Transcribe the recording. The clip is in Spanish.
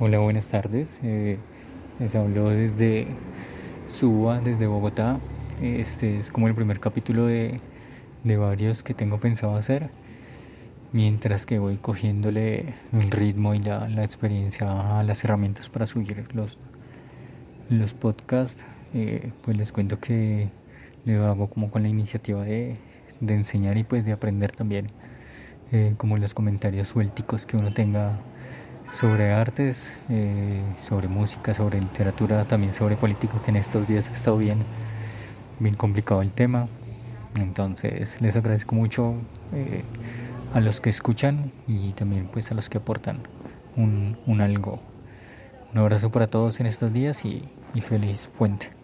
Hola, buenas tardes. Eh, les hablo desde Suba, desde Bogotá. Este es como el primer capítulo de, de varios que tengo pensado hacer. Mientras que voy cogiéndole el ritmo y la, la experiencia a las herramientas para subir los, los podcasts, eh, pues les cuento que lo hago como con la iniciativa de, de enseñar y pues de aprender también, eh, como los comentarios suélticos que uno tenga sobre artes, eh, sobre música, sobre literatura, también sobre política, que en estos días ha estado bien, bien complicado el tema. Entonces les agradezco mucho eh, a los que escuchan y también pues a los que aportan un, un algo. Un abrazo para todos en estos días y, y feliz puente.